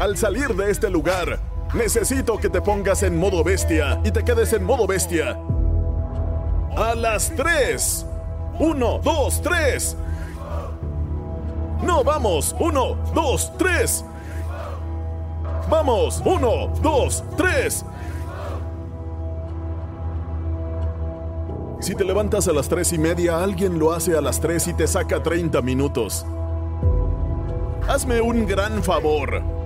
Al salir de este lugar, necesito que te pongas en modo bestia y te quedes en modo bestia. A las 3. 1, 2, 3. No, vamos. 1, 2, 3. Vamos. 1, 2, 3. Si te levantas a las 3 y media, alguien lo hace a las 3 y te saca 30 minutos. Hazme un gran favor.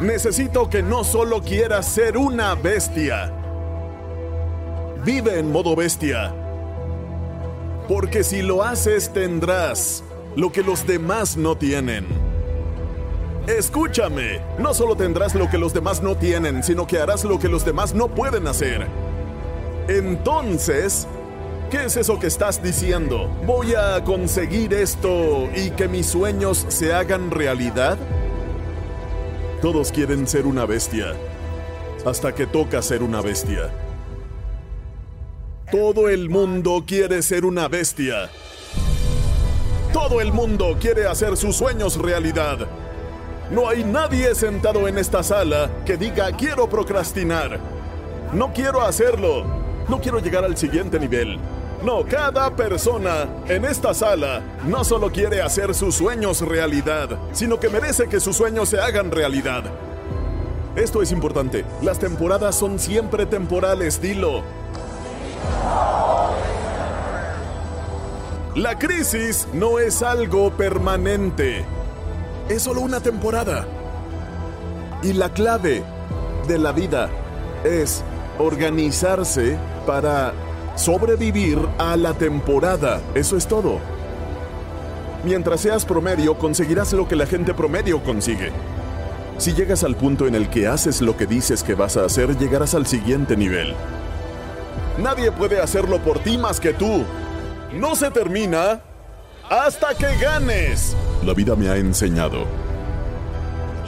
Necesito que no solo quieras ser una bestia. Vive en modo bestia. Porque si lo haces tendrás lo que los demás no tienen. Escúchame, no solo tendrás lo que los demás no tienen, sino que harás lo que los demás no pueden hacer. Entonces, ¿qué es eso que estás diciendo? ¿Voy a conseguir esto y que mis sueños se hagan realidad? Todos quieren ser una bestia, hasta que toca ser una bestia. Todo el mundo quiere ser una bestia. Todo el mundo quiere hacer sus sueños realidad. No hay nadie sentado en esta sala que diga quiero procrastinar. No quiero hacerlo. No quiero llegar al siguiente nivel. No, cada persona en esta sala no solo quiere hacer sus sueños realidad, sino que merece que sus sueños se hagan realidad. Esto es importante. Las temporadas son siempre temporales, dilo. La crisis no es algo permanente. Es solo una temporada. Y la clave de la vida es organizarse para sobrevivir a la temporada. Eso es todo. Mientras seas promedio, conseguirás lo que la gente promedio consigue. Si llegas al punto en el que haces lo que dices que vas a hacer, llegarás al siguiente nivel. Nadie puede hacerlo por ti más que tú. No se termina hasta que ganes. La vida me ha enseñado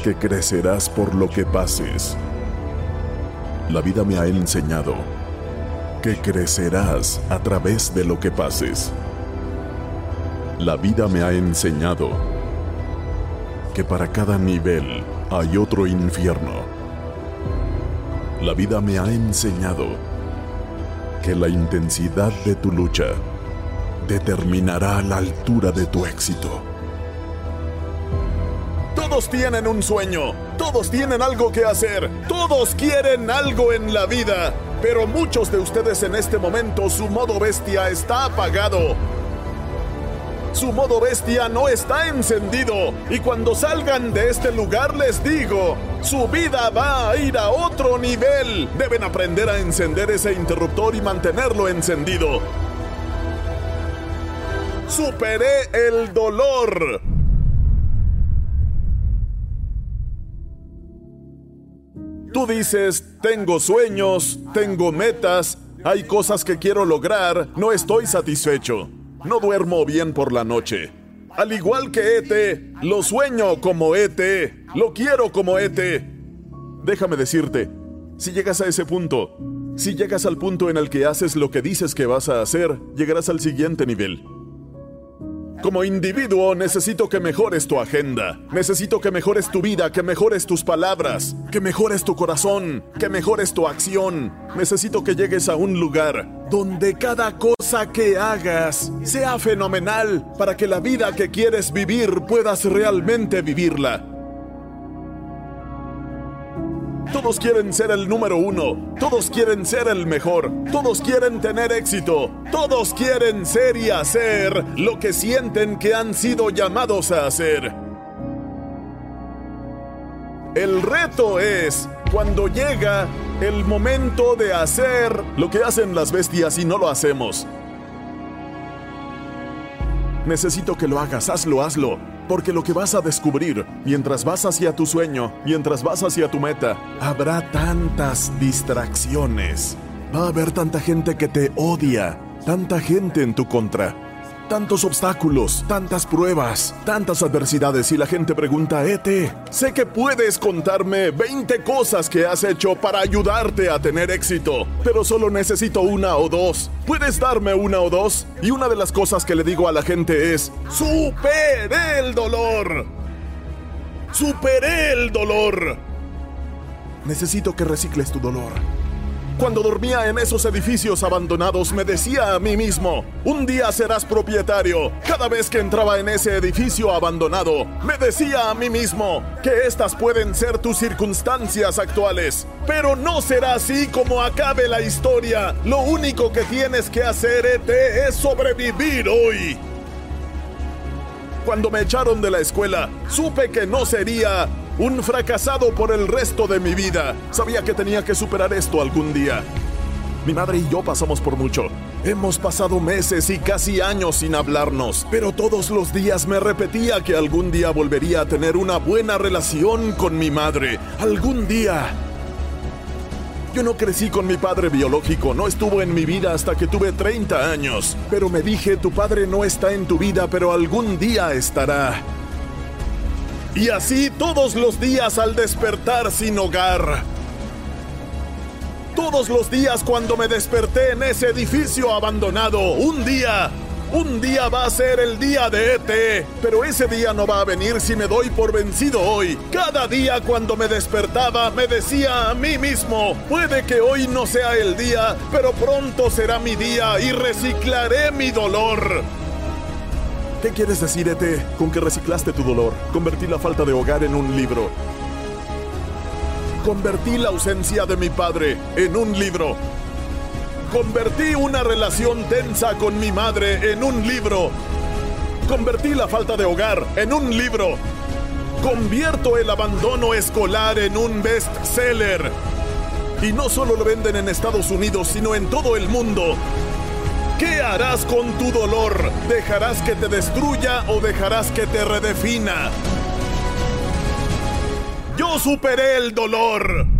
que crecerás por lo que pases. La vida me ha enseñado que crecerás a través de lo que pases. La vida me ha enseñado que para cada nivel hay otro infierno. La vida me ha enseñado que la intensidad de tu lucha determinará la altura de tu éxito. Todos tienen un sueño, todos tienen algo que hacer, todos quieren algo en la vida, pero muchos de ustedes en este momento su modo bestia está apagado. Su modo bestia no está encendido y cuando salgan de este lugar les digo, su vida va a ir a otro nivel. Deben aprender a encender ese interruptor y mantenerlo encendido. Superé el dolor. Tú dices, tengo sueños, tengo metas, hay cosas que quiero lograr, no estoy satisfecho. No duermo bien por la noche. Al igual que Ete, lo sueño como Ete, lo quiero como Ete. Déjame decirte, si llegas a ese punto, si llegas al punto en el que haces lo que dices que vas a hacer, llegarás al siguiente nivel. Como individuo necesito que mejores tu agenda. Necesito que mejores tu vida, que mejores tus palabras, que mejores tu corazón, que mejores tu acción. Necesito que llegues a un lugar donde cada cosa que hagas sea fenomenal para que la vida que quieres vivir puedas realmente vivirla. Todos quieren ser el número uno, todos quieren ser el mejor, todos quieren tener éxito, todos quieren ser y hacer lo que sienten que han sido llamados a hacer. El reto es cuando llega el momento de hacer lo que hacen las bestias y no lo hacemos. Necesito que lo hagas, hazlo, hazlo. Porque lo que vas a descubrir mientras vas hacia tu sueño, mientras vas hacia tu meta, habrá tantas distracciones. Va a haber tanta gente que te odia, tanta gente en tu contra, tantos obstáculos, tantas pruebas, tantas adversidades y la gente pregunta, Ete, sé que puedes contarme 20 cosas que has hecho para ayudarte a tener éxito, pero solo necesito una o dos. ¿Puedes darme una o dos? Y una de las cosas que le digo a la gente es, superé el dolor. Superé el dolor. Necesito que recicles tu dolor. Cuando dormía en esos edificios abandonados me decía a mí mismo, un día serás propietario. Cada vez que entraba en ese edificio abandonado, me decía a mí mismo que estas pueden ser tus circunstancias actuales. Pero no será así como acabe la historia. Lo único que tienes que hacer, Ete, es sobrevivir hoy. Cuando me echaron de la escuela, supe que no sería un fracasado por el resto de mi vida. Sabía que tenía que superar esto algún día. Mi madre y yo pasamos por mucho. Hemos pasado meses y casi años sin hablarnos, pero todos los días me repetía que algún día volvería a tener una buena relación con mi madre. Algún día. Yo no crecí con mi padre biológico, no estuvo en mi vida hasta que tuve 30 años. Pero me dije, tu padre no está en tu vida, pero algún día estará. Y así todos los días al despertar sin hogar. Todos los días cuando me desperté en ese edificio abandonado, un día, un día va a ser el día de ET, pero ese día no va a venir si me doy por vencido hoy. Cada día cuando me despertaba me decía a mí mismo, puede que hoy no sea el día, pero pronto será mi día y reciclaré mi dolor. ¿Qué quieres decir, Ete, con que reciclaste tu dolor? Convertí la falta de hogar en un libro. Convertí la ausencia de mi padre en un libro. Convertí una relación tensa con mi madre en un libro. Convertí la falta de hogar en un libro. Convierto el abandono escolar en un bestseller. Y no solo lo venden en Estados Unidos, sino en todo el mundo. ¿Qué harás con tu dolor? ¿Dejarás que te destruya o dejarás que te redefina? Yo superé el dolor.